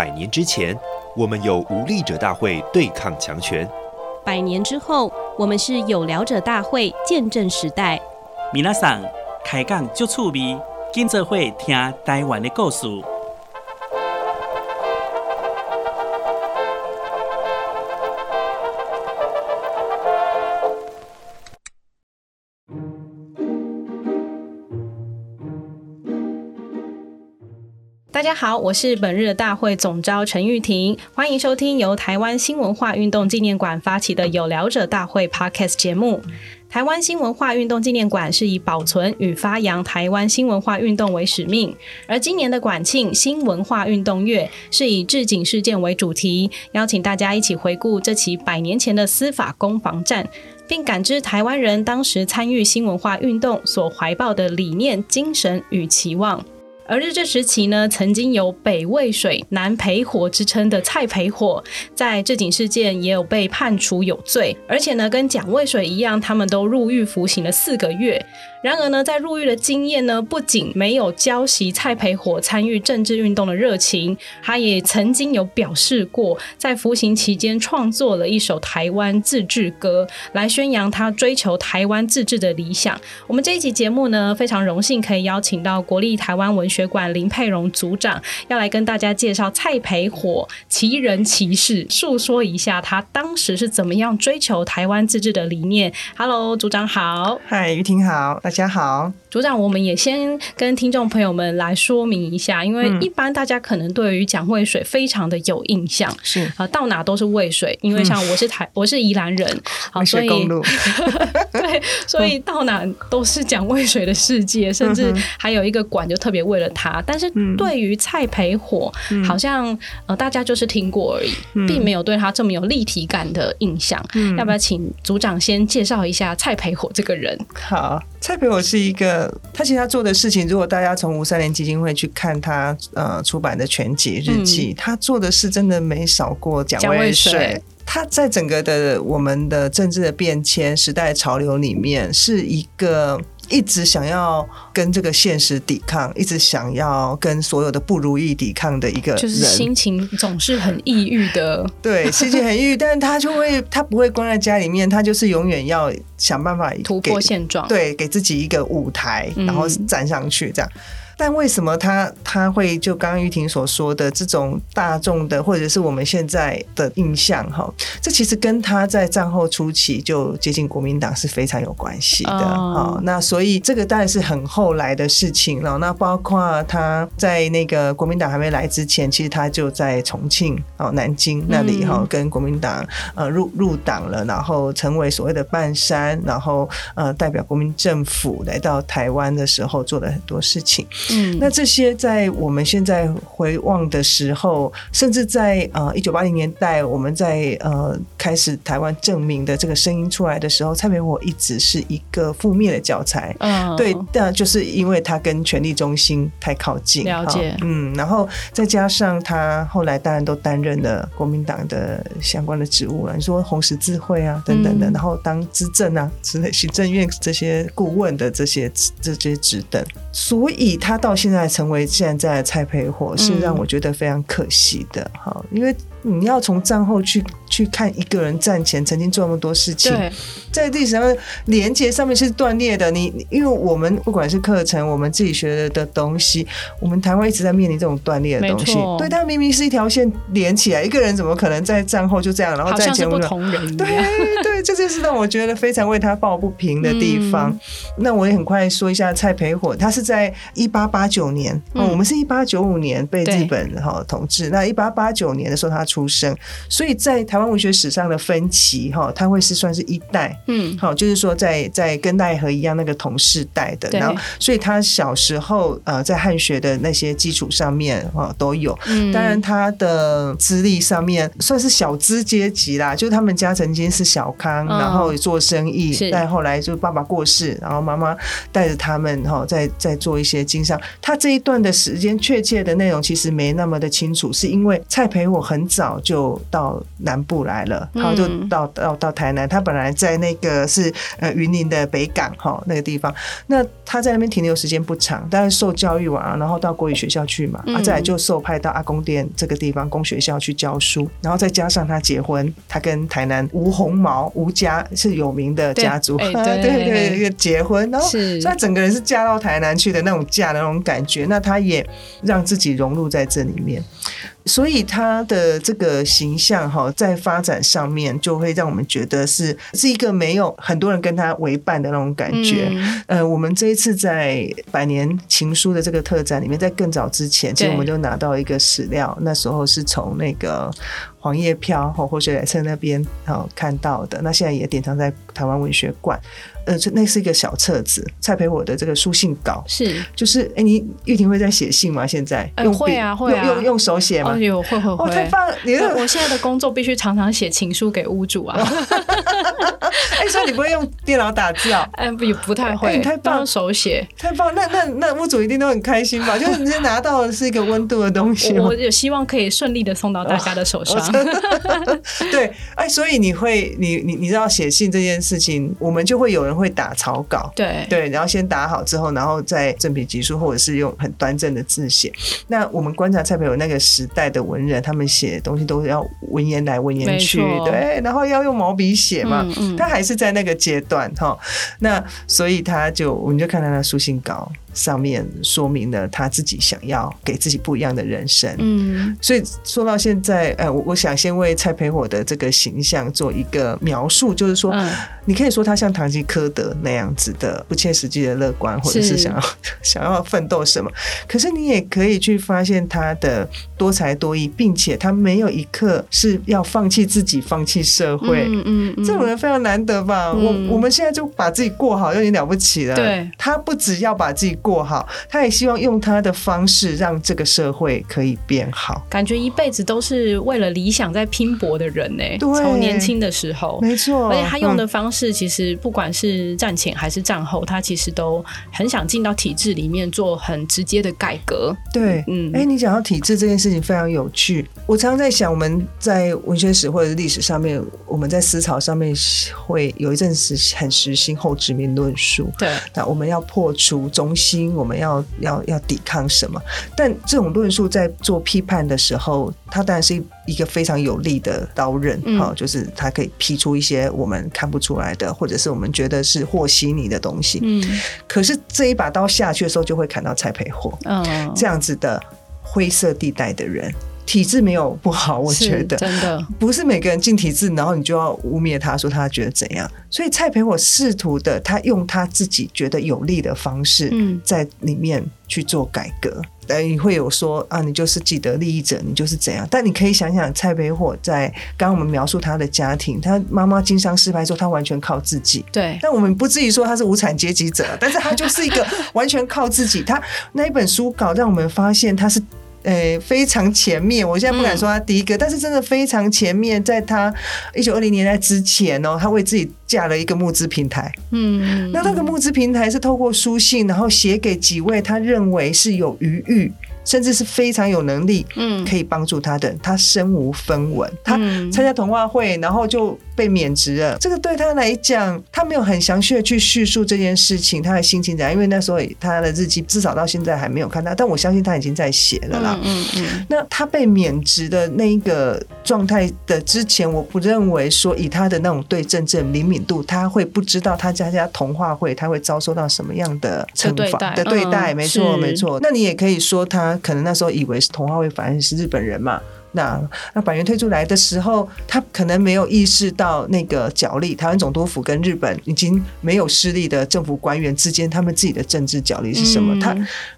百年之前，我们有无力者大会对抗强权；百年之后，我们是有聊者大会见证时代。皆さん开讲就趣味，今则会听台湾的故事。好，我是本日的大会总召陈玉婷，欢迎收听由台湾新文化运动纪念馆发起的有聊者大会 Podcast 节目。台湾新文化运动纪念馆是以保存与发扬台湾新文化运动为使命，而今年的馆庆新文化运动月是以治警事件为主题，邀请大家一起回顾这起百年前的司法攻防战，并感知台湾人当时参与新文化运动所怀抱的理念、精神与期望。而日治时期呢，曾经有北魏水、南培火之称的蔡培火，在治警事件也有被判处有罪，而且呢，跟蒋渭水一样，他们都入狱服刑了四个月。然而呢，在入狱的经验呢，不仅没有浇熄蔡培火参与政治运动的热情，他也曾经有表示过，在服刑期间创作了一首台湾自治歌，来宣扬他追求台湾自治的理想。我们这一集节目呢，非常荣幸可以邀请到国立台湾文学学馆林佩蓉组长，要来跟大家介绍蔡培火奇人奇事，诉说一下他当时是怎么样追求台湾自治的理念。Hello，组长好。嗨，于婷好。大家好。组长，我们也先跟听众朋友们来说明一下，因为一般大家可能对于蒋渭水非常的有印象，是。啊，到哪都是渭水，因为像我是台，我是宜兰人，好，所以 对，所以到哪都是蒋渭水的世界，甚至还有一个馆就特别为了他。但是对于蔡培火，好像呃大家就是听过而已，并没有对他这么有立体感的印象。要不要请组长先介绍一下蔡培火这个人？好，蔡培我是一个。他其实他做的事情，如果大家从吴三连基金会去看他呃出版的全集日记，嗯、他做的事真的没少过蒋渭水。他在整个的我们的政治的变迁、时代潮流里面，是一个。一直想要跟这个现实抵抗，一直想要跟所有的不如意抵抗的一个人，就是心情总是很抑郁的。对，心情很抑郁，但是他就会，他不会关在家里面，他就是永远要想办法突破现状，对，给自己一个舞台，然后站上去这样。嗯但为什么他他会就刚刚玉婷所说的这种大众的或者是我们现在的印象哈，这其实跟他在战后初期就接近国民党是非常有关系的哦。那所以这个当然是很后来的事情了。那包括他在那个国民党还没来之前，其实他就在重庆哦南京那里哈跟国民党呃入入党了，然后成为所谓的半山，然后呃代表国民政府来到台湾的时候做了很多事情。嗯，那这些在我们现在回望的时候，甚至在呃一九八零年代，我们在呃开始台湾证明的这个声音出来的时候，蔡培火一直是一个负面的教材。嗯，对，但就是因为他跟权力中心太靠近，了解。嗯，然后再加上他后来当然都担任了国民党的相关的职务了，你说红十字会啊等等的，然后当资政啊之类行政院这些顾问的这些这些职等，所以他。到现在成为现在的蔡培火，是让我觉得非常可惜的哈，因为。你要从战后去去看一个人战前曾经做那么多事情，在历史上连接上面是断裂的。你因为我们不管是课程，我们自己学的东西，我们台湾一直在面临这种断裂的东西。对，但明明是一条线连起来，一个人怎么可能在战后就这样，然后战前不同人？对对，这就是让我觉得非常为他抱不平的地方。那我也很快说一下蔡培火，他是在一八八九年，我们是一八九五年被日本哈统治。那一八八九年的时候，他。出生，所以在台湾文学史上的分歧哈，他会是算是一代，嗯，好，就是说在在跟奈何一样那个同世代的，然后所以他小时候呃在汉学的那些基础上面哈都有，当然他的资历上面算是小资阶级啦，就是他们家曾经是小康，然后做生意，但后来就爸爸过世，然后妈妈带着他们哈在在做一些经商，他这一段的时间确切的内容其实没那么的清楚，是因为蔡培我很早。早就到南部部来了，然后就到到到台南。他本来在那个是呃云林的北港哈那个地方，那他在那边停留时间不长，但是受教育完了，然后到国语学校去嘛，啊，再来就受派到阿公店这个地方公学校去教书，然后再加上他结婚，他跟台南吴红毛吴家是有名的家族，对对对，一个结婚，然后所以他整个人是嫁到台南去的那种嫁的那种感觉，那他也让自己融入在这里面。所以他的这个形象哈，在发展上面就会让我们觉得是是一个没有很多人跟他为伴的那种感觉。嗯、呃，我们这一次在百年情书的这个特展里面，在更早之前，其实我们就拿到一个史料，那时候是从那个黄叶飘或或水来册那边好看到的。那现在也典藏在台湾文学馆。呃，那是一个小册子，蔡培火的这个书信稿是，就是哎、欸，你玉婷会在写信吗？现在用、呃、会啊，会啊，用用，用手写吗？有、哦、会会会，哦、太棒了！你我现在的工作必须常常写情书给屋主啊。哎、欸，所以你不会用电脑打字啊？哎，不不太会，欸、太棒，用手写，太棒。那那那屋主一定都很开心吧？就是你拿到的是一个温度的东西，我有希望可以顺利的送到大家的手上。哦、对，哎、欸，所以你会，你你你知道写信这件事情，我们就会有人会打草稿。对对，然后先打好之后，然后再正笔疾书，或者是用很端正的字写。那我们观察蔡培友那个时代的文人，他们写的东西都是要文言来文言去，对，然后要用毛笔写嘛。嗯嗯、他还是在那个阶段哈。那所以他就，我们就看他的书信稿。上面说明了他自己想要给自己不一样的人生，嗯，所以说到现在，呃，我我想先为蔡培火的这个形象做一个描述，就是说，嗯、你可以说他像唐吉诃德那样子的不切实际的乐观，或者是想要 想要奋斗什么，可是你也可以去发现他的多才多艺，并且他没有一刻是要放弃自己、放弃社会，嗯嗯，嗯，这种人非常难得吧？嗯、我我们现在就把自己过好，就已经了不起了。对，他不只要把自己。过好，他也希望用他的方式让这个社会可以变好。感觉一辈子都是为了理想在拼搏的人呢。对，从年轻的时候，没错。而且他用的方式，其实不管是战前还是战后，他其实都很想进到体制里面做很直接的改革。对，嗯，哎，你讲到体制这件事情非常有趣。我常常在想，我们在文学史或者历史上面，我们在思潮上面会有一阵子很实行后殖民论述。对，那我们要破除中心。我们要要要抵抗什么？但这种论述在做批判的时候，它当然是一个非常有力的刀刃，哈、嗯，就是它可以劈出一些我们看不出来的，或者是我们觉得是和稀泥的东西。嗯，可是这一把刀下去的时候，就会砍到蔡培火，嗯，这样子的灰色地带的人。体制没有不好，我觉得真的不是每个人进体制，然后你就要污蔑他说他觉得怎样。所以蔡培火试图的，他用他自己觉得有利的方式，嗯在里面去做改革。但你会有说啊，你就是既得利益者，你就是怎样？但你可以想想，蔡培火在刚刚我们描述他的家庭，他妈妈经商失败之后，他完全靠自己。对。但我们不至于说他是无产阶级者，但是他就是一个 完全靠自己。他那一本书稿让我们发现他是。诶、欸，非常前面，我现在不敢说他第一个，嗯、但是真的非常前面，在他一九二零年代之前哦，他为自己架了一个募资平台。嗯，那那个募资平台是透过书信，然后写给几位他认为是有余裕。甚至是非常有能力，嗯，可以帮助他的，他身无分文，他参加童话会，然后就被免职了。这个对他来讲，他没有很详细的去叙述这件事情，他的心情怎样？因为那时候他的日记至少到现在还没有看到，但我相信他已经在写了啦。嗯嗯。那他被免职的那一个状态的之前，我不认为说以他的那种对政治灵敏度，他会不知道他家家童话会他会遭受到什么样的惩罚的对待。没错，没错。那你也可以说他。可能那时候以为是童话会反正是日本人嘛，那那板垣退出来的时候，他可能没有意识到那个角力，台湾总督府跟日本已经没有势力的政府官员之间，他们自己的政治角力是什么？嗯、他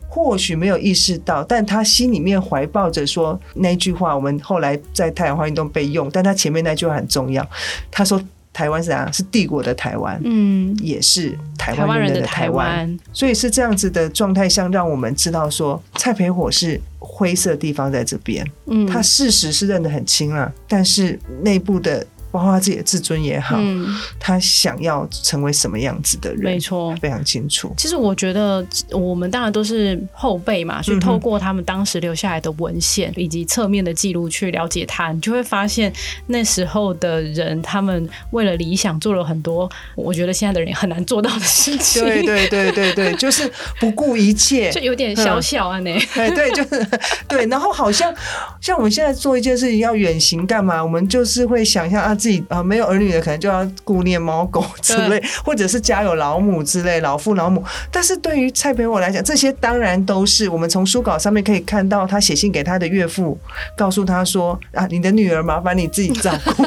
或许没有意识到，但他心里面怀抱着说那句话，我们后来在太阳花运动被用，但他前面那句话很重要，他说。台湾是啥？是帝国的台湾，嗯，也是台湾人的台湾，所以是这样子的状态下，让我们知道说蔡培火是灰色地方在这边，嗯，他事实是认得很清了，但是内部的包括他自己的自尊也好，嗯，他想要成为什么样子的人，没错，非常清楚。其实我觉得我们当然都是后辈嘛，所以透过他们当时留下来的文献以及侧面的记录去了解他，你就会发现那时候的人，他们为了理想做了很多，我觉得现在的人也很难做到的事情。对对对对对，就是不顾一切，就有点小小啊，那哎对，就是对，然后好像像我们现在做一件事情要远行干嘛，我们就是会想象啊。自己啊，没有儿女的可能就要顾念猫狗 之类，或者是家有老母之类，老父老母。但是对于蔡培我来讲，这些当然都是我们从书稿上面可以看到，他写信给他的岳父，告诉他说啊，你的女儿麻烦你自己照顾。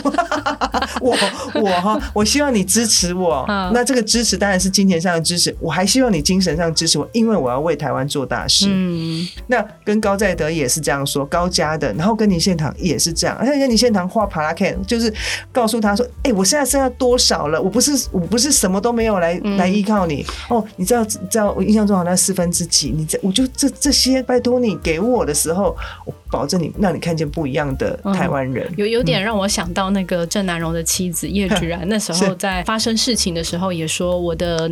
我我哈，我希望你支持我。那这个支持当然是金钱上的支持，我还希望你精神上支持我，因为我要为台湾做大事。嗯，那跟高在德也是这样说，高家的，然后跟你现场也是这样，而且跟你现场画帕拉 K 就是。告诉他说：“哎、欸，我现在剩下多少了？我不是，我不是什么都没有来、嗯、来依靠你哦。你知道，知道我印象中好像四分之几。你这，我就这这些，拜托你给我的时候，我保证你让你看见不一样的台湾人。嗯、有有点让我想到那个郑南荣的妻子叶 菊然，那时候在发生事情的时候也说，我的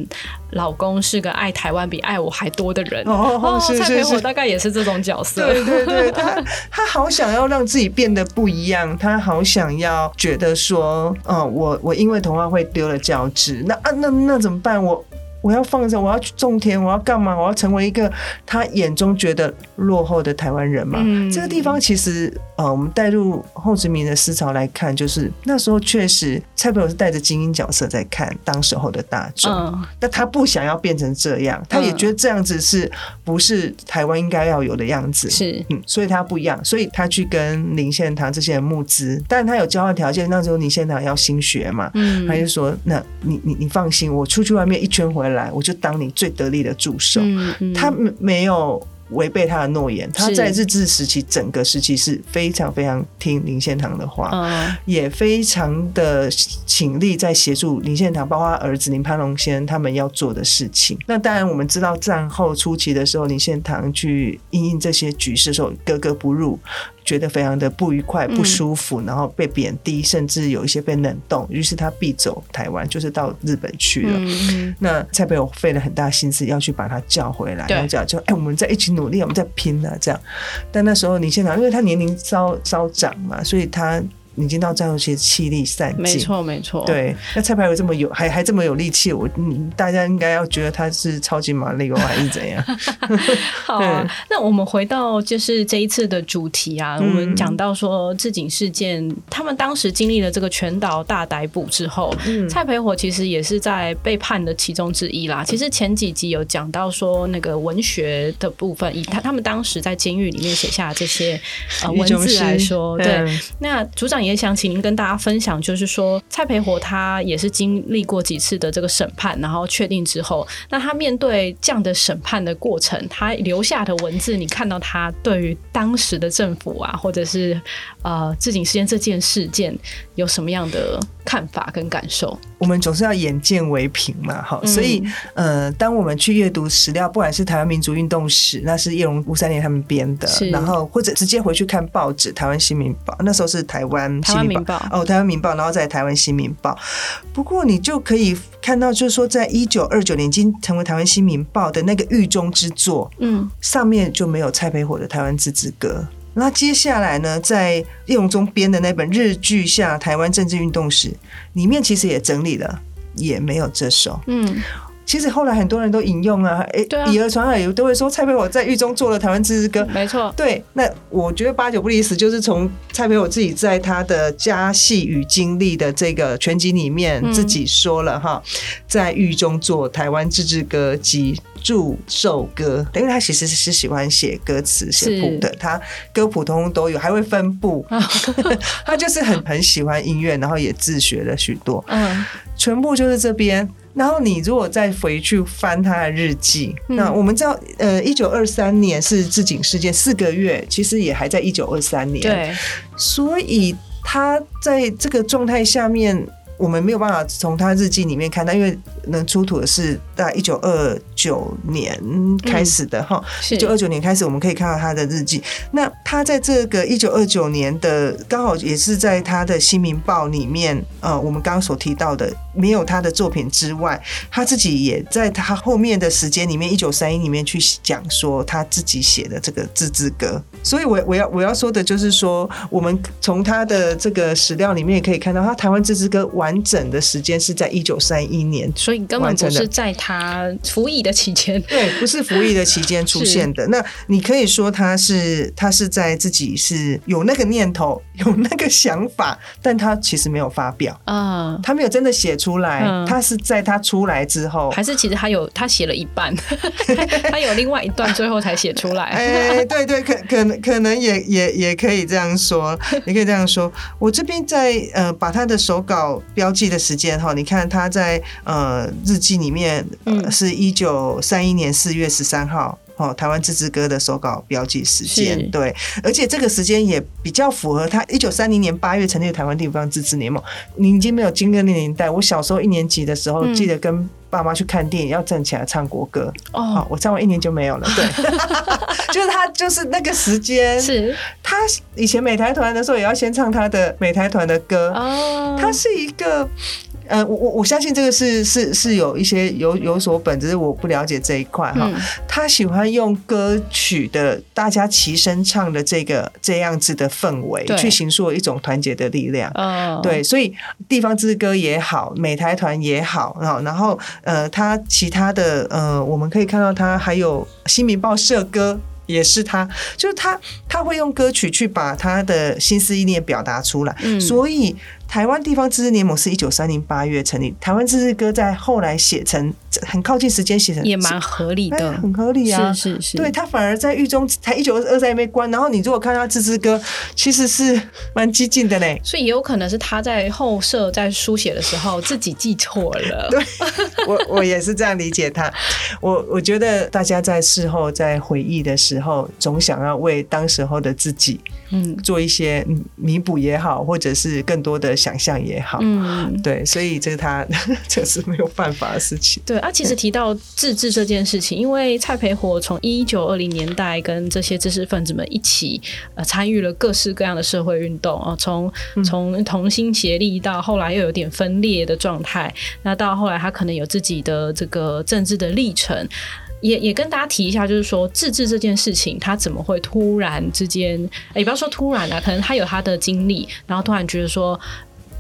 老公是个爱台湾比爱我还多的人。哦，哦是是是，蔡培火大概也是这种角色。对对对，他 他好想要让自己变得不一样，他好想要觉得。”说，嗯，我我因为童话会丢了教职，那啊那那怎么办？我。我要放着，我要去种田，我要干嘛？我要成为一个他眼中觉得落后的台湾人嘛？嗯、这个地方其实，呃，我们带入后殖民的思潮来看，就是那时候确实蔡培友是带着精英角色在看当时候的大众，但、嗯、他不想要变成这样，他也觉得这样子是不是台湾应该要有的样子？是，嗯，所以他不一样，所以他去跟林献堂这些人募资，但他有交换条件，那时候林献堂要新学嘛，嗯，他就说，那你你你放心，我出去外面一圈回来。来，我就当你最得力的助手。嗯嗯、他没有违背他的诺言，他在日治时期整个时期是非常非常听林献堂的话，嗯、也非常的倾力在协助林献堂，包括他儿子林攀龙先生他们要做的事情。那当然，我们知道战后初期的时候，林献堂去应应这些局势的时候，格格不入。觉得非常的不愉快、不舒服，嗯、然后被贬低，甚至有一些被冷冻，于是他必走台湾，就是到日本去了。嗯、那蔡培友费了很大心思要去把他叫回来，然后讲就哎，我们在一起努努力，我们在拼了这样。但那时候林献堂，因为他年龄稍稍长嘛，所以他。已经到战后期气力散尽，没错没错。对，那蔡培火这么有，还还这么有力气，我嗯，大家应该要觉得他是超级玛丽哦，还是怎样？好啊，那我们回到就是这一次的主题啊，嗯、我们讲到说自警事件，他们当时经历了这个全岛大逮捕之后，嗯、蔡培火其实也是在被判的其中之一啦。其实前几集有讲到说那个文学的部分，以他他们当时在监狱里面写下这些呃文字来说，对，嗯、那组长。也想请您跟大家分享，就是说蔡培火他也是经历过几次的这个审判，然后确定之后，那他面对这样的审判的过程，他留下的文字，你看到他对于当时的政府啊，或者是呃自警事件这件事件有什么样的看法跟感受？我们总是要眼见为凭嘛，哈，所以呃，当我们去阅读史料，不管是台湾民族运动史，那是叶荣吴三连他们编的，然后或者直接回去看报纸《台湾新民报》，那时候是台湾新民报哦，《台湾民报》，然后在《台湾新民报》。不过你就可以看到，就是说，在一九二九年已经成为《台湾新民报》的那个狱中之作，嗯，上面就没有蔡培火的《台湾自治歌》。那接下来呢，在叶荣钟编的那本《日剧下台湾政治运动史》里面，其实也整理了，也没有这首。嗯。其实后来很多人都引用啊，哎、欸，以讹传讹，都会说蔡培火在狱中做了台湾自治歌，没错。对，那我觉得八九不离十，就是从蔡培火自己在他的家戏与经历的这个全集里面自己说了哈，在狱中做台湾自治歌及祝寿歌，因为他其实是喜欢写歌词写谱的，他歌谱通通都有，还会分布，他就是很很喜欢音乐，然后也自学了许多，嗯，全部就是这边。然后你如果再回去翻他的日记，嗯、那我们知道，呃，一九二三年是自警事件四个月，其实也还在一九二三年。对，所以他在这个状态下面，我们没有办法从他日记里面看到，因为能出土的是大概一九二九年开始的哈，一九二九年开始，我们可以看到他的日记。那他在这个一九二九年的刚好也是在他的《新民报》里面，呃，我们刚刚所提到的，没有他的作品之外，他自己也在他后面的时间里面，一九三一里面去讲说他自己写的这个自制歌。所以我，我我要我要说的就是说，我们从他的这个史料里面也可以看到，他台湾自治歌完整的时间是在一九三一年，所以根本不是在他服役的期间，对，不是服役的期间出现的。那你可以说他是他是在自己是有那个念头，有那个想法，但他其实没有发表啊，他没有真的写出来，他是在他出来之后，还是其实他有他写了一半，他有另外一段最后才写出来。哎，对对，可可能。可能也也也可以这样说，也可以这样说。我这边在呃把他的手稿标记的时间哈，你看他在呃日记里面，呃、是一九三一年四月十三号哦，台湾自治歌的手稿标记时间对，而且这个时间也比较符合他一九三零年八月成立的台湾地方自治联盟。你已经没有经历那年代，我小时候一年级的时候，记得跟。爸妈去看电影要站起来唱国歌哦，oh. 我唱完一年就没有了。对，就是他，就是那个时间。是他以前美台团的时候也要先唱他的美台团的歌哦，oh. 他是一个。呃，我我我相信这个是是是有一些有有所本，只是我不了解这一块哈。他喜欢用歌曲的大家齐声唱的这个这样子的氛围，去形塑一种团结的力量。嗯，对，所以地方之歌也好，美台团也好，然后呃，他其他的呃，我们可以看到他还有新民报社歌也是他，就是他他会用歌曲去把他的心思意念表达出来，嗯，所以。台湾地方自治联盟是一九三零八月成立，台湾自治歌在后来写成很靠近时间写成，也蛮合理的，很合理啊，是是是，对他反而在狱中才一九二三被关，然后你如果看他自治歌，其实是蛮激进的嘞，所以也有可能是他在后设在书写的时候自己记错了，对，我我也是这样理解他，我我觉得大家在事后在回忆的时候，总想要为当时候的自己。嗯，做一些弥补也好，或者是更多的想象也好，嗯，对，所以这是他 这是没有办法的事情。对啊，其实提到自治这件事情，因为蔡培火从一九二零年代跟这些知识分子们一起呃参与了各式各样的社会运动啊，从从同心协力到后来又有点分裂的状态，那到后来他可能有自己的这个政治的历程。也也跟大家提一下，就是说自治这件事情，他怎么会突然之间，也不要说突然啊，可能他有他的经历，然后突然觉得说，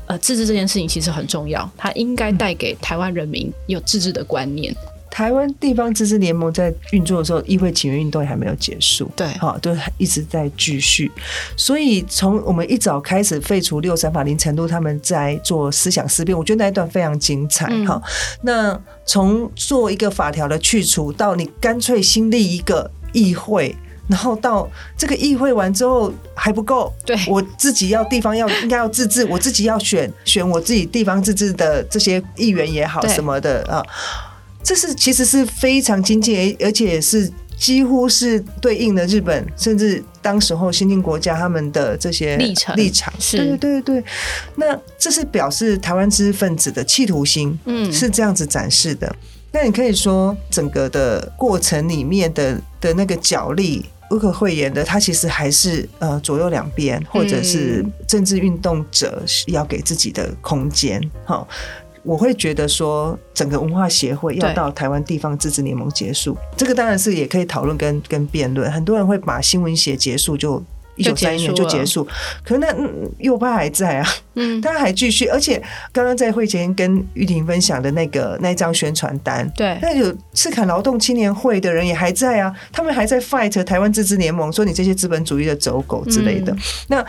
呃，自治这件事情其实很重要，他应该带给台湾人民有自治的观念。台湾地方自治联盟在运作的时候，议会请愿运动也还没有结束，对，哈，都一直在继续。所以从我们一早开始废除六三法，林成禄他们在做思想思辨，我觉得那一段非常精彩。哈、嗯，那从做一个法条的去除，到你干脆新立一个议会，然后到这个议会完之后还不够，对，我自己要地方要应该要自治，我自己要选选我自己地方自治的这些议员也好什么的啊。这是其实是非常经济，而且是几乎是对应了日本，甚至当时候新兴国家他们的这些立场立场。是，对对对。那这是表示台湾知识分子的企图心，嗯，是这样子展示的。那你可以说，整个的过程里面的的那个角力，无可讳言的，它其实还是呃左右两边，或者是政治运动者要给自己的空间，哈。我会觉得说，整个文化协会要到台湾地方自治联盟结束，这个当然是也可以讨论跟跟辩论。很多人会把新闻写结束就一九三一年就结束，可是那右派还在啊，嗯，他还继续。而且刚刚在会前跟玉婷分享的那个那张宣传单，对，那有赤坎劳动青年会的人也还在啊，他们还在 fight 台湾自治联盟，说你这些资本主义的走狗之类的。嗯、那。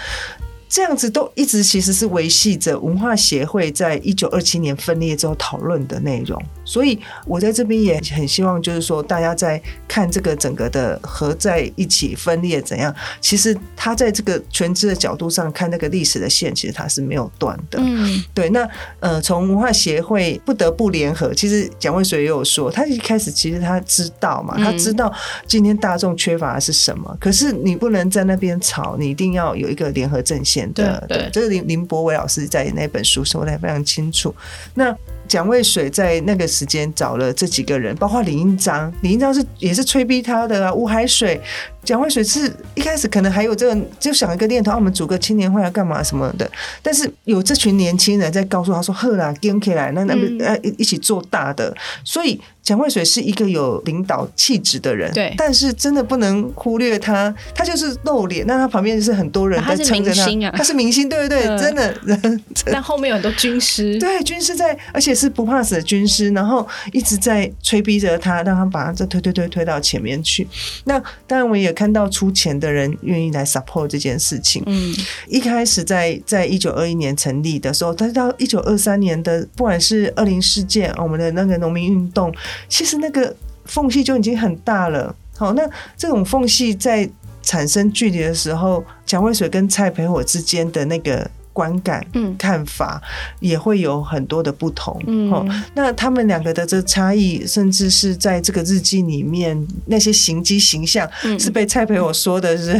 这样子都一直其实是维系着文化协会在一九二七年分裂之后讨论的内容，所以我在这边也很希望，就是说大家在看这个整个的合在一起分裂怎样，其实他在这个全知的角度上看那个历史的线，其实它是没有断的。嗯，对。那呃，从文化协会不得不联合，其实蒋渭水也有说，他一开始其实他知道嘛，他知道今天大众缺乏的是什么，可是你不能在那边吵，你一定要有一个联合阵线。对对，这个林林柏伟老师在那本书说的非常清楚。那蒋渭水在那个时间找了这几个人，包括李应章，李应章是也是催逼他的啊，吴海水。蒋渭水是一开始可能还有这个，就想一个念头，啊、我们组个青年会要干嘛什么的。但是有这群年轻人在告诉他说：“呵啦，跟起来，那那呃一一起做大的。”所以蒋万水是一个有领导气质的人，对。但是真的不能忽略他，他就是露脸，那他旁边就是很多人在撑着他。他是明星啊，他是明星，对不对，对？呃、真的。但后面有很多军师，对，军师在，而且是不怕死的军师，然后一直在催逼着他，让他把他这推推推推到前面去。那当然，我也。看到出钱的人愿意来 support 这件事情。嗯，一开始在在一九二一年成立的时候，但是到一九二三年的，不管是二零事件，我们的那个农民运动，其实那个缝隙就已经很大了。好，那这种缝隙在产生距离的时候，蒋渭水跟蔡培火之间的那个。观感、嗯看法也会有很多的不同。嗯，那他们两个的这差异，甚至是在这个日记里面那些形迹形象，是被蔡培我说的是，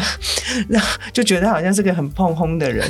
那 就觉得好像是个很碰轰的人。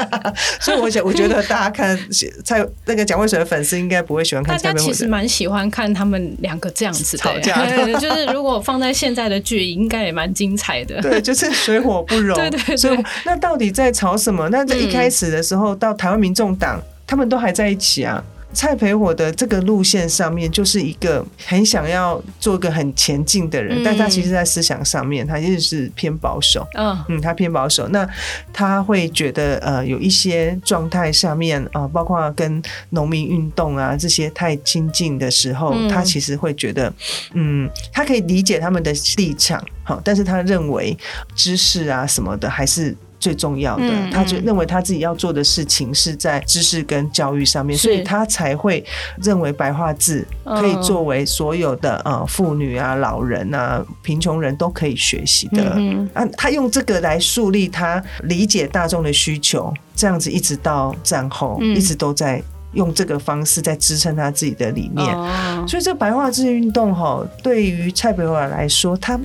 所以，我想，我觉得大家看蔡那个蒋渭水的粉丝应该不会喜欢看蔡培火。大家其实蛮喜欢看他们两个这样子吵架，就是如果放在现在的剧，应该也蛮精彩的。对，就是水火不容。对对对。所以，那到底在吵什么？那这一开始。死的时候，到台湾民众党，他们都还在一起啊。蔡培火的这个路线上面，就是一个很想要做一个很前进的人，嗯、但他其实，在思想上面，他一直是偏保守。嗯，嗯，他偏保守。那他会觉得，呃，有一些状态下面啊、呃，包括跟农民运动啊这些太亲近的时候，嗯、他其实会觉得，嗯，他可以理解他们的立场，好，但是他认为知识啊什么的还是。最重要的，他就认为他自己要做的事情是在知识跟教育上面，所以他才会认为白话字可以作为所有的呃妇女啊、老人啊、贫穷人都可以学习的。嗯啊，他用这个来树立他理解大众的需求，这样子一直到战后，一直都在用这个方式在支撑他自己的理念。所以这白话字运动哈，对于蔡培华来说，他。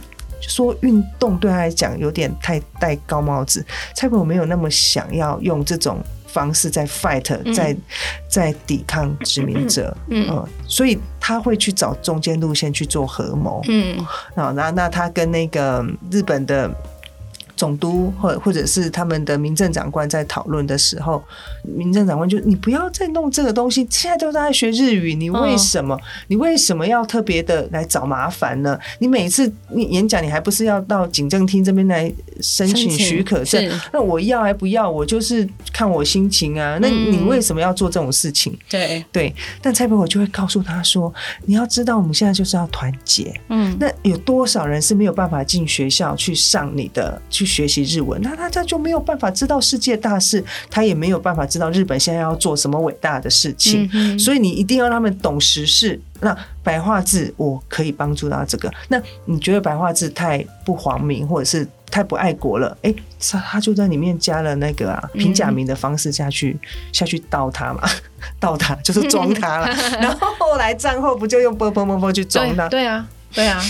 说运动对他来讲有点太戴高帽子，蔡培火没有那么想要用这种方式在 fight，在在抵抗殖民者，嗯，嗯，所以他会去找中间路线去做合谋，嗯，啊，那那他跟那个日本的。总督或或者是他们的民政长官在讨论的时候，民政长官就你不要再弄这个东西，现在都在学日语，你为什么、哦、你为什么要特别的来找麻烦呢？你每次你演讲，你还不是要到警政厅这边来申请许可证？那我要还不要？我就是看我心情啊。那你为什么要做这种事情？对、嗯、对，但蔡培火就会告诉他说：“你要知道，我们现在就是要团结。嗯，那有多少人是没有办法进学校去上你的去？”学习日文，那他他就没有办法知道世界大事，他也没有办法知道日本现在要做什么伟大的事情。嗯、所以你一定要让他们懂时事。那白话字我可以帮助到这个。那你觉得白话字太不皇明，或者是太不爱国了？哎、欸，他他就在里面加了那个啊平假名的方式下去、嗯、下去倒他嘛，倒他就是装他了。然后后来战后不就用啵啵啵啵去装他？对啊，对啊。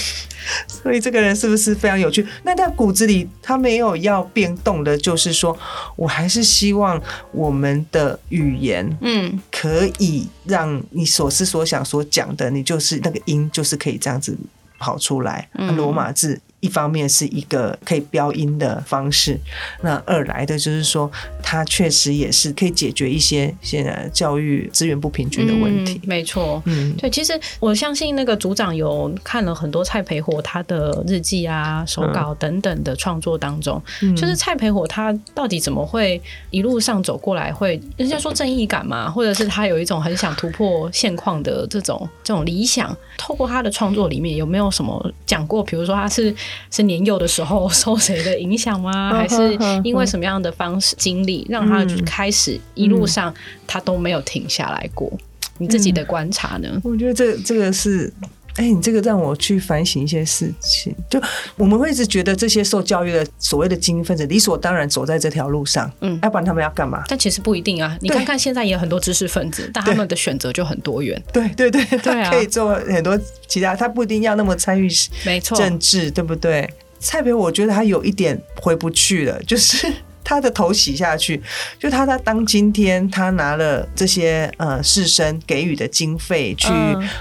所以这个人是不是非常有趣？那在骨子里，他没有要变动的，就是说我还是希望我们的语言，嗯，可以让你所思所想所讲的，你就是那个音，就是可以这样子跑出来，罗马字。一方面是一个可以标音的方式，那二来的就是说，它确实也是可以解决一些现在教育资源不平均的问题。嗯、没错，嗯，对，其实我相信那个组长有看了很多蔡培火他的日记啊、手稿等等的创作当中，嗯、就是蔡培火他到底怎么会一路上走过来，会人家说正义感嘛，或者是他有一种很想突破现况的这种这种理想，透过他的创作里面有没有什么讲过？比如说他是。是年幼的时候 受谁的影响吗？还是因为什么样的方式经历，让他开始一路上他都没有停下来过？你自己的观察呢？我觉得这这个是，哎，你这个让我去反省一些事情。就我们会一直觉得这些受教育的所谓的精英分子理所当然走在这条路上，嗯，要不然他们要干嘛？但其实不一定啊。你看看现在也有很多知识分子，但他们的选择就很多元。对对对，他可以做很多其他，他不一定要那么参与，没错，政治对不对？蔡培，我觉得他有一点回不去了，就是他的头洗下去，就他他当今天他拿了这些呃士绅给予的经费去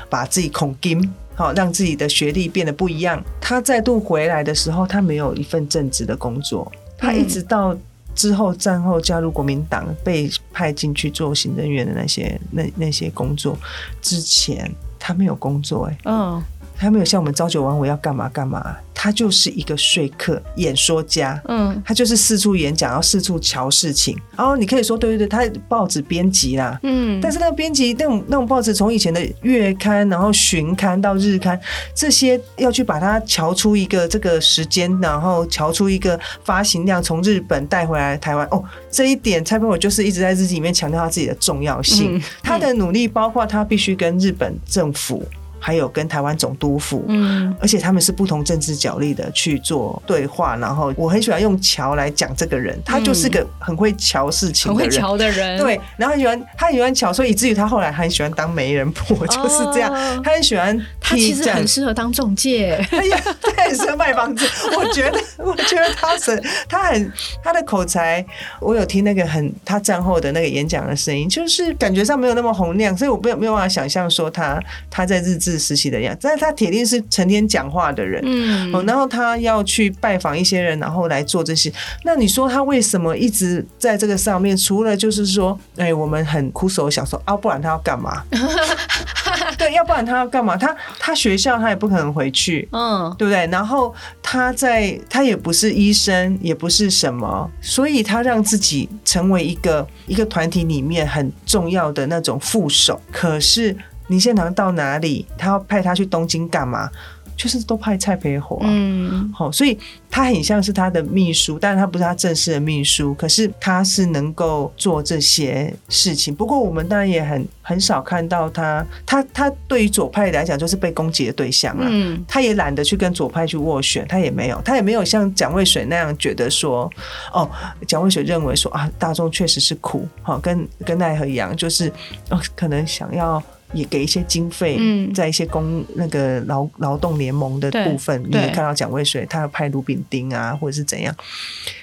把自己恐金，好让自己的学历变得不一样。他再度回来的时候，他没有一份正职的工作，他一直到之后战后加入国民党，被派进去做行政院的那些那那些工作之前，他没有工作哎，嗯。他没有像我们朝九晚五要干嘛干嘛，他就是一个说客、演说家，嗯，他就是四处演讲，要四处瞧事情。然后你可以说，对对对，他报纸编辑啦，嗯，但是那个编辑那种那种报纸，从以前的月刊，然后旬刊到日刊，这些要去把它瞧出一个这个时间，然后瞧出一个发行量，从日本带回来台湾。哦，这一点蔡培火就是一直在日记里面强调他自己的重要性，嗯嗯、他的努力包括他必须跟日本政府。还有跟台湾总督府，嗯，而且他们是不同政治角力的去做对话，然后我很喜欢用乔来讲这个人，他就是个很会乔事情的人，很会乔的人，对，然后很喜欢他很喜欢乔，所以以至于他后来很喜欢当媒人婆，就是这样，哦、他很喜欢，他其实很适合当中介，哎呀，他很适合卖房子，我觉得，我觉得他是他很他的口才，我有听那个很他战后的那个演讲的声音，就是感觉上没有那么洪亮，所以我没有没有办法想象说他他在日治。实习的样子，但是他铁定是成天讲话的人，嗯，然后他要去拜访一些人，然后来做这些。那你说他为什么一直在这个上面？除了就是说，哎，我们很苦手想说，啊，不然他要干嘛？对，要不然他要干嘛？他他学校他也不可能回去，嗯，对不对？然后他在他也不是医生，也不是什么，所以他让自己成为一个一个团体里面很重要的那种副手。可是。林献堂到哪里，他要派他去东京干嘛？就是都派蔡培火，嗯，好，所以他很像是他的秘书，但是他不是他正式的秘书，可是他是能够做这些事情。不过我们当然也很很少看到他，他他对于左派来讲就是被攻击的对象了，嗯，他也懒得去跟左派去斡旋，他也没有，他也没有像蒋渭水那样觉得说，哦，蒋渭水认为说啊，大众确实是苦，好，跟跟奈何一样，就是哦，可能想要。也给一些经费，在一些工那个劳劳动联盟的部分，你也看到蒋渭水他要派卢炳丁啊，或者是怎样，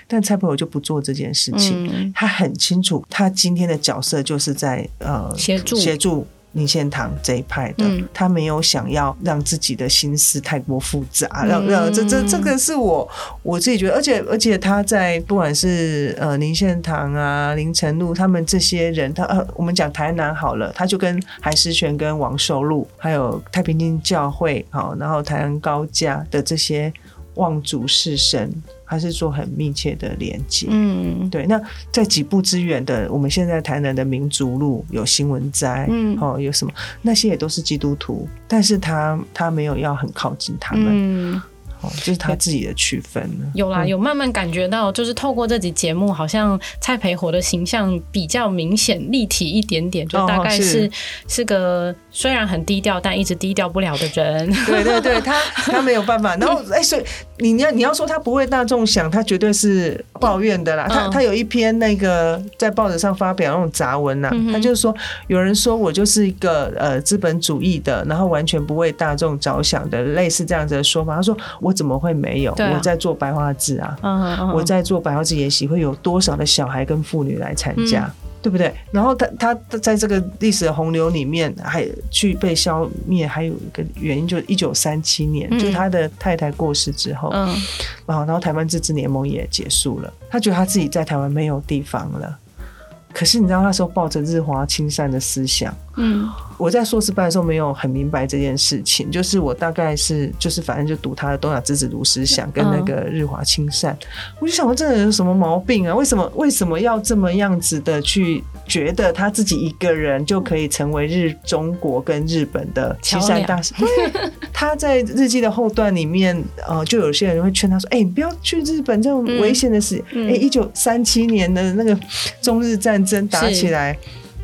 但蔡培友就不做这件事情，他很清楚，他今天的角色就是在呃协助。协助。林献堂这一派的，嗯、他没有想要让自己的心思太过复杂，让让、嗯、这这这个是我我自己觉得，而且而且他在不管是呃林献堂啊林呈禄他们这些人，他呃我们讲台南好了，他就跟韩师泉跟王寿禄，还有太平间教会好，然后台南高家的这些望族士绅。还是做很密切的连接，嗯，对。那在几步之远的，我们现在台南的民族路有新闻斋，嗯，哦，有什么那些也都是基督徒，但是他他没有要很靠近他们，嗯。就是他自己的区分有啦，有慢慢感觉到，就是透过这集节目，好像蔡培火的形象比较明显立体一点点，就大概是是个虽然很低调，但一直低调不了的人。对对对，他他没有办法。然后哎，所以你你要你要说他不为大众想，他绝对是抱怨的啦。他他有一篇那个在报纸上发表那种杂文呐，他就是说有人说我就是一个呃资本主义的，然后完全不为大众着想的，类似这样子的说法。他说我。怎么会没有？啊、我在做白话字啊，uh. 我在做白话字研习，会有多少的小孩跟妇女来参加，嗯、对不对？然后他他在这个历史的洪流里面，还去被消灭，还有一个原因就是一九三七年，嗯、就他的太太过世之后，嗯、然后然后台湾自治联盟也结束了，他觉得他自己在台湾没有地方了。可是你知道那时候抱着日华亲善的思想，嗯。我在硕士班的时候没有很明白这件事情，就是我大概是就是反正就读他的东亚之子读思想跟那个日华亲善，我就想说这个人有什么毛病啊？为什么为什么要这么样子的去觉得他自己一个人就可以成为日中国跟日本的亲善大使？他在日记的后段里面，呃，就有些人会劝他说：“哎，你不要去日本这种危险的事。”哎，一九三七年的那个中日战争打起来。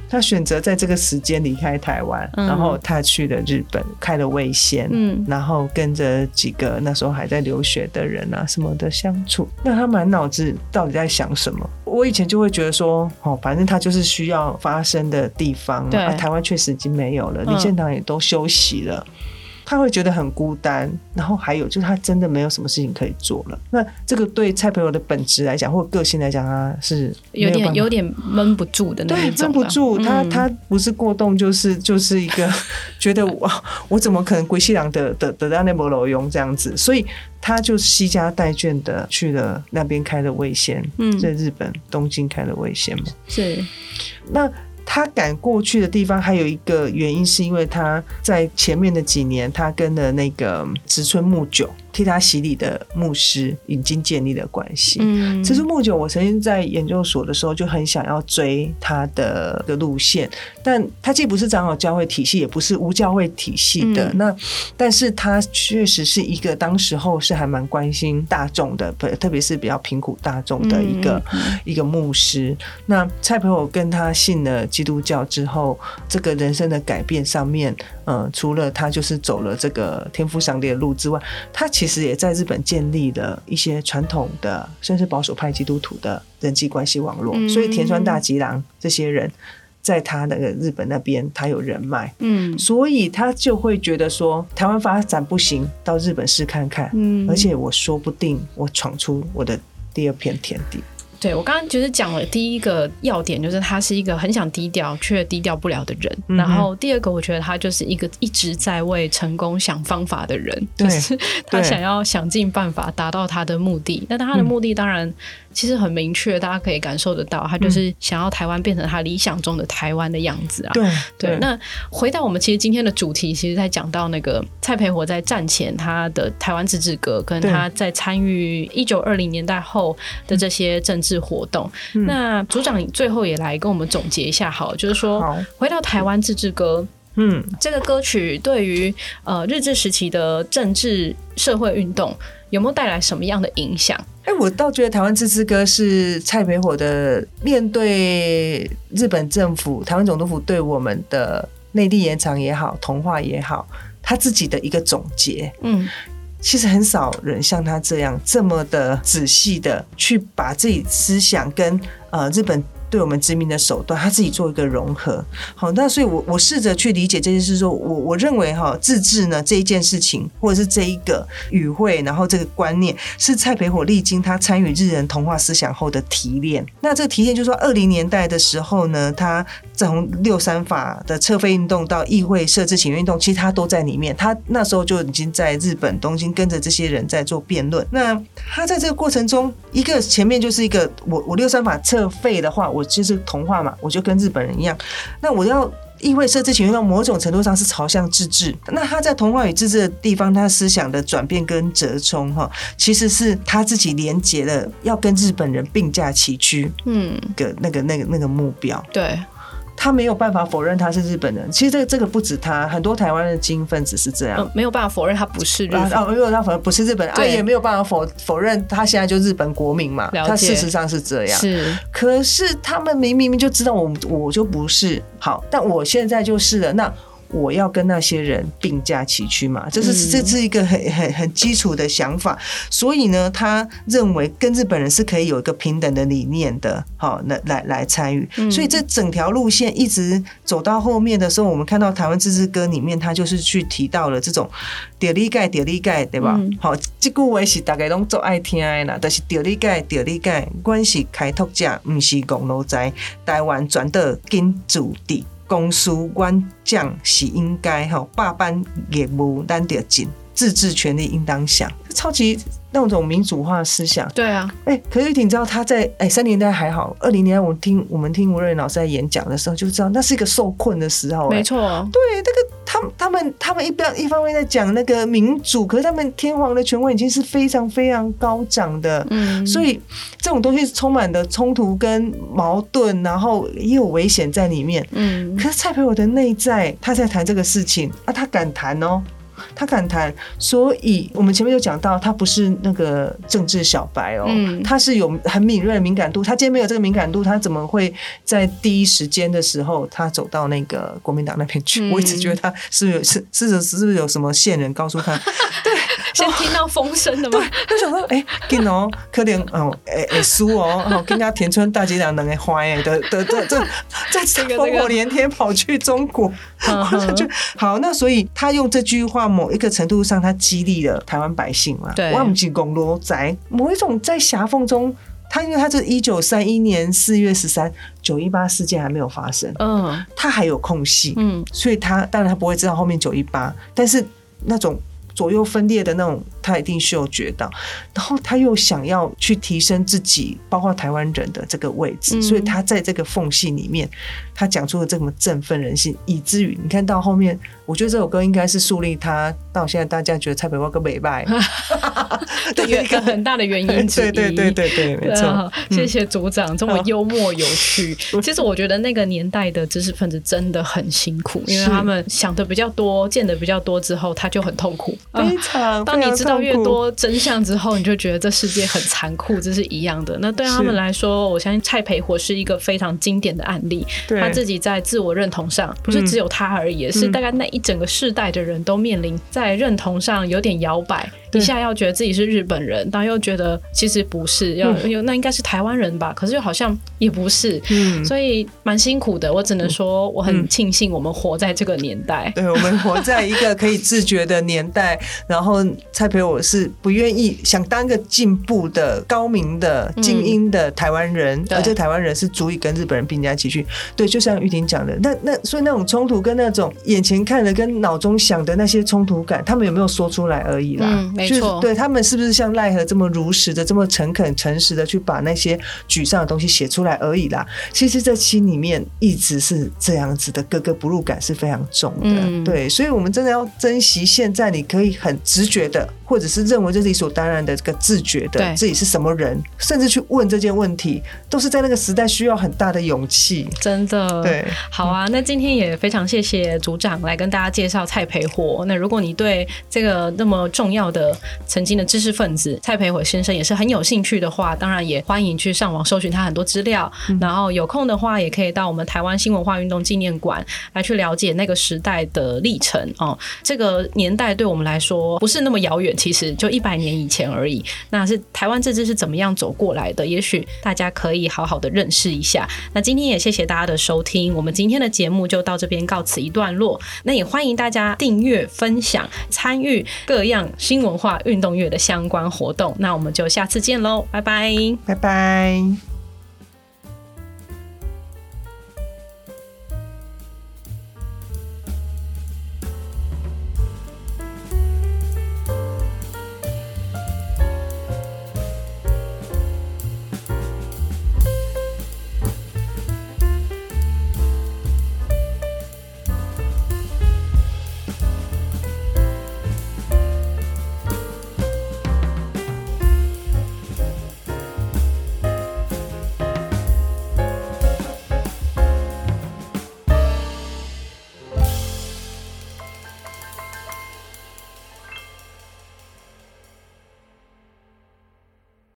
他选择在这个时间离开台湾，嗯、然后他去了日本，开了味仙，嗯，然后跟着几个那时候还在留学的人啊什么的相处。那他满脑子到底在想什么？我以前就会觉得说，哦，反正他就是需要发生的地方，对啊，台湾确实已经没有了，李建堂也都休息了。他会觉得很孤单。然后还有就是他真的没有什么事情可以做了。那这个对蔡朋友的本质来讲，或者个性来讲，他是有点有点闷不住的那种。对，闷不住。他他不是过动，就是就是一个 觉得我我怎么可能归西郎的的得到那么老用这样子，所以他就西家带眷的去了那边开了味仙，嗯，在日本东京开了味仙嘛。是，那。他敢过去的地方，还有一个原因，是因为他在前面的几年，他跟了那个植村木久。替他洗礼的牧师已经建立了关系。嗯，其实木九，我曾经在研究所的时候就很想要追他的的路线，但他既不是长老教会体系，也不是无教会体系的。嗯、那，但是他确实是一个当时候是还蛮关心大众的，特别是比较贫苦大众的一个、嗯、一个牧师。那蔡培友跟他信了基督教之后，这个人生的改变上面，嗯，除了他就是走了这个天赋上帝的路之外，他其实也在日本建立了一些传统的，甚至保守派基督徒的人际关系网络。嗯、所以田川大吉郎这些人，在他那个日本那边，他有人脉，嗯，所以他就会觉得说，台湾发展不行，到日本试看看，嗯，而且我说不定我闯出我的第二片天地。对，我刚刚就是讲了第一个要点，就是他是一个很想低调却低调不了的人。嗯、然后第二个，我觉得他就是一个一直在为成功想方法的人，就是他想要想尽办法达到他的目的。那他的目的当然。其实很明确，大家可以感受得到，他就是想要台湾变成他理想中的台湾的样子啊。对对。那回到我们其实今天的主题，其实在讲到那个蔡培火在战前他的台湾自治歌，跟他在参与一九二零年代后的这些政治活动。嗯、那组长，最后也来跟我们总结一下，好，就是说回到台湾自治歌，嗯，这个歌曲对于呃日治时期的政治社会运动有没有带来什么样的影响？哎，我倒觉得台湾自治歌是蔡培火的面对日本政府、台湾总督府对我们的内地延长也好、同化也好，他自己的一个总结。嗯，其实很少人像他这样这么的仔细的去把自己思想跟呃日本。对我们殖民的手段，他自己做一个融合。好，那所以我，我试着去理解这件事，说我我认为哈，自治呢这一件事情，或者是这一个语汇，然后这个观念，是蔡培火历经他参与日人同化思想后的提炼。那这个提炼就是说，二零年代的时候呢，他从六三法的撤废运动到议会设置请愿运动，其实他都在里面。他那时候就已经在日本东京跟着这些人在做辩论。那他在这个过程中，一个前面就是一个我我六三法撤废的话。我就是同化嘛，我就跟日本人一样。那我要议会设置请愿到某种程度上是朝向自治。那他在同化与自治的地方，他思想的转变跟折冲哈，其实是他自己连结了要跟日本人并驾齐驱，嗯，个那个那个那个目标。对。他没有办法否认他是日本人。其实这个这个不止他，很多台湾的精英分子是这样，嗯、没有办法否认他不是日本人。啊，没有办法否认不是日本人，对啊，也没有办法否否认他现在就日本国民嘛。他事实上是这样。是，可是他们明明明就知道我我就不是好，但我现在就是了。那。我要跟那些人并驾齐驱嘛，这是这是一个很很很基础的想法。所以呢，他认为跟日本人是可以有一个平等的理念的，好，来来来参与。所以这整条路线一直走到后面的时候，我们看到台湾自治歌里面，他就是去提到了这种“屌力盖屌力盖”，对吧？好，这句话是大概拢做爱听的啦。但是“屌力盖屌力盖”，关系开拓者不是公路在台湾转到根主地。公司官将是应该吼霸班业务咱得尽，自治权利应当享，超级那种民主化思想。对啊，哎、欸，可是你知道他在哎三零年代还好，二零年代我听我们听吴瑞老师在演讲的时候就知道，那是一个受困的时候。没错，对，那个他们他们他们一边一方面在讲那个民主，可是他们天皇的权威已经是非常非常高涨的，嗯，所以这种东西充满的冲突跟矛盾，然后也有危险在里面，嗯。可是蔡培火的内在，他在谈这个事情啊，他敢谈哦。他敢谈，所以我们前面就讲到，他不是那个政治小白哦，嗯、他是有很敏锐的敏感度。他今天没有这个敏感度，他怎么会在第一时间的时候，他走到那个国民党那边去？嗯、我一直觉得他是不是有是是是不是有什么线人告诉他？对，先听到风声的吗？他想说，哎、欸，跟哦，可能哦，哎哎苏哦，哦，跟他田村大吉郎能给坏哎的的的这这烽火连天跑去中国，就好。那所以他用这句话某。某一个程度上，它激励了台湾百姓嘛。对，忘记公罗在某一种在狭缝中，他因为他是一九三一年四月十三，九一八事件还没有发生，嗯，他还有空隙，嗯，所以他当然他不会知道后面九一八，但是那种。左右分裂的那种，他一定是有觉到，然后他又想要去提升自己，包括台湾人的这个位置，所以他在这个缝隙里面，他讲出了这么振奋人心，以至于你看到后面，我觉得这首歌应该是树立他到现在大家觉得蔡培火跟美拜，对一个很大的原因之一。对对对对对，没错。谢谢组长这么幽默有趣。其实我觉得那个年代的知识分子真的很辛苦，因为他们想的比较多，见的比较多之后，他就很痛苦。非常，当你知道越多真相之后，你就觉得这世界很残酷，这是一样的。那对他们来说，我相信蔡培火是一个非常经典的案例。他自己在自我认同上，不是只有他而已，是大概那一整个世代的人都面临在认同上有点摇摆。一下要觉得自己是日本人，但又觉得其实不是，要那应该是台湾人吧？可是又好像也不是，嗯，所以蛮辛苦的。我只能说，我很庆幸我们活在这个年代。对，我们活在一个可以自觉的年代。然后蔡培我是不愿意想当一个进步的、高明的、精英的台湾人，而且台湾人是足以跟日本人并驾齐驱。对，就像玉婷讲的，那那所以那种冲突跟那种眼前看的跟脑中想的那些冲突感，他们有没有说出来而已啦？嗯，没错。对，他们是不是像赖和这么如实的、这么诚恳、诚实的去把那些沮丧的东西写出来而已啦？其实，在心里面一直是这样子的，格格不入感是非常重的。嗯、对，所以我们真的要珍惜现在，你可以很直觉的。或者是认为这是理所当然的这个自觉的自己是什么人，甚至去问这件问题，都是在那个时代需要很大的勇气。真的，对，好啊。那今天也非常谢谢组长来跟大家介绍蔡培火。那如果你对这个那么重要的曾经的知识分子蔡培火先生也是很有兴趣的话，当然也欢迎去上网搜寻他很多资料。然后有空的话，也可以到我们台湾新文化运动纪念馆来去了解那个时代的历程哦。这个年代对我们来说不是那么遥远。其实就一百年以前而已，那是台湾这支是怎么样走过来的？也许大家可以好好的认识一下。那今天也谢谢大家的收听，我们今天的节目就到这边告辞一段落。那也欢迎大家订阅、分享、参与各样新文化运动月的相关活动。那我们就下次见喽，拜拜，拜拜。